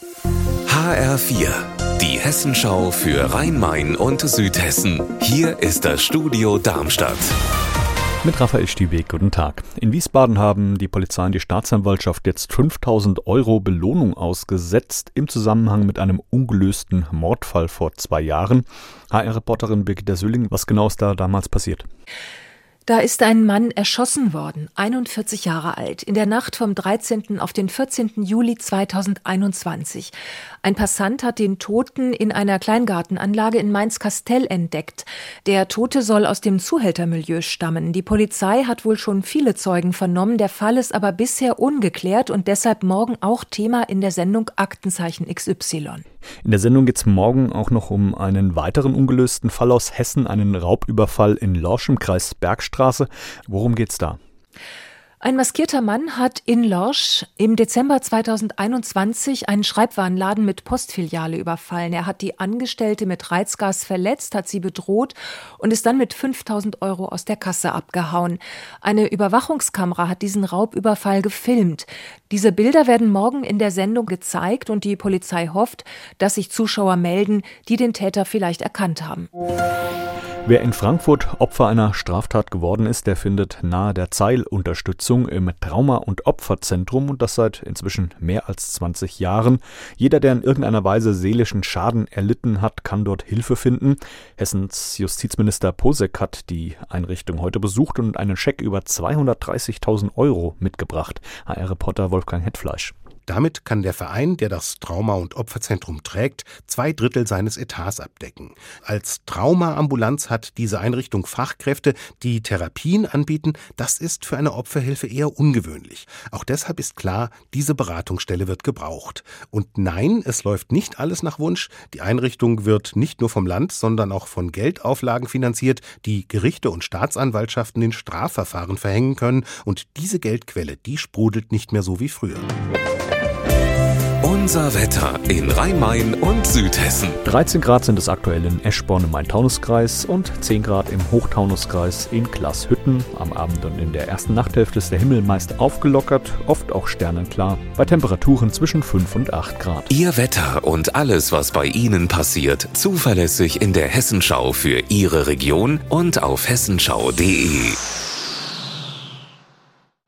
HR4, die Hessenschau für Rhein-Main und Südhessen. Hier ist das Studio Darmstadt. Mit Raphael Stiebeck, guten Tag. In Wiesbaden haben die Polizei und die Staatsanwaltschaft jetzt 5000 Euro Belohnung ausgesetzt im Zusammenhang mit einem ungelösten Mordfall vor zwei Jahren. HR-Reporterin Birgitta Sülling, was genau ist da damals passiert? Da ist ein Mann erschossen worden, 41 Jahre alt, in der Nacht vom 13. auf den 14. Juli 2021. Ein Passant hat den Toten in einer Kleingartenanlage in Mainz-Kastell entdeckt. Der Tote soll aus dem Zuhältermilieu stammen. Die Polizei hat wohl schon viele Zeugen vernommen. Der Fall ist aber bisher ungeklärt und deshalb morgen auch Thema in der Sendung Aktenzeichen XY. In der Sendung geht es morgen auch noch um einen weiteren ungelösten Fall aus Hessen, einen Raubüberfall in Lorsch im Kreis Bergstraße. Worum geht's da? Ein maskierter Mann hat in Lorsch im Dezember 2021 einen Schreibwarenladen mit Postfiliale überfallen. Er hat die Angestellte mit Reizgas verletzt, hat sie bedroht und ist dann mit 5000 Euro aus der Kasse abgehauen. Eine Überwachungskamera hat diesen Raubüberfall gefilmt. Diese Bilder werden morgen in der Sendung gezeigt und die Polizei hofft, dass sich Zuschauer melden, die den Täter vielleicht erkannt haben. Wer in Frankfurt Opfer einer Straftat geworden ist, der findet nahe der Zeil Unterstützung im Trauma- und Opferzentrum und das seit inzwischen mehr als 20 Jahren. Jeder, der in irgendeiner Weise seelischen Schaden erlitten hat, kann dort Hilfe finden. Hessens Justizminister Posek hat die Einrichtung heute besucht und einen Scheck über 230.000 Euro mitgebracht. HR-Reporter Wolfgang Hetfleisch. Damit kann der Verein, der das Trauma- und Opferzentrum trägt, zwei Drittel seines Etats abdecken. Als Traumaambulanz hat diese Einrichtung Fachkräfte, die Therapien anbieten. Das ist für eine Opferhilfe eher ungewöhnlich. Auch deshalb ist klar, diese Beratungsstelle wird gebraucht. Und nein, es läuft nicht alles nach Wunsch. Die Einrichtung wird nicht nur vom Land, sondern auch von Geldauflagen finanziert, die Gerichte und Staatsanwaltschaften in Strafverfahren verhängen können. Und diese Geldquelle, die sprudelt nicht mehr so wie früher. Unser Wetter in Rhein-Main und Südhessen. 13 Grad sind es aktuell in Eschborn im Main-Taunus-Kreis und 10 Grad im Hochtaunuskreis in Glashütten. Am Abend und in der ersten Nachthälfte ist der Himmel meist aufgelockert, oft auch sternenklar, bei Temperaturen zwischen 5 und 8 Grad. Ihr Wetter und alles, was bei Ihnen passiert, zuverlässig in der Hessenschau für Ihre Region und auf hessenschau.de.